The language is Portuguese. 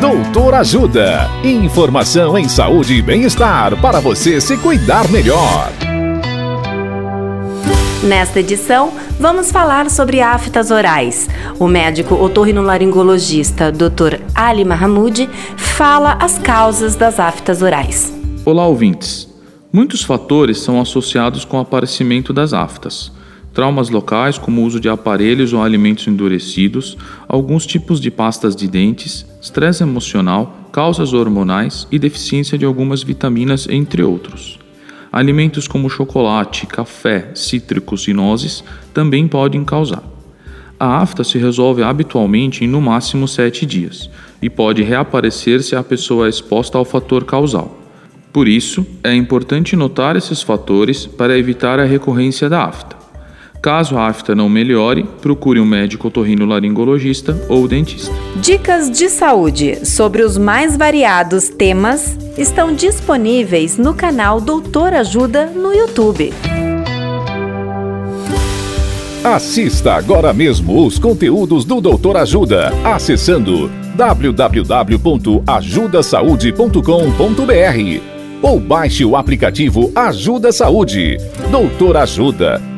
Doutor Ajuda. Informação em saúde e bem-estar para você se cuidar melhor. Nesta edição, vamos falar sobre aftas orais. O médico otorrinolaringologista Dr. Ali Mahmoud fala as causas das aftas orais. Olá, ouvintes. Muitos fatores são associados com o aparecimento das aftas. Traumas locais, como o uso de aparelhos ou alimentos endurecidos, alguns tipos de pastas de dentes, estresse emocional, causas hormonais e deficiência de algumas vitaminas, entre outros. Alimentos como chocolate, café, cítricos e nozes também podem causar. A afta se resolve habitualmente em no máximo 7 dias e pode reaparecer se a pessoa é exposta ao fator causal. Por isso, é importante notar esses fatores para evitar a recorrência da afta. Caso a afta não melhore, procure um médico otorrinolaringologista ou dentista. Dicas de saúde sobre os mais variados temas estão disponíveis no canal Doutor Ajuda no YouTube. Assista agora mesmo os conteúdos do Doutor Ajuda acessando www.ajudasaude.com.br ou baixe o aplicativo Ajuda Saúde. Doutor Ajuda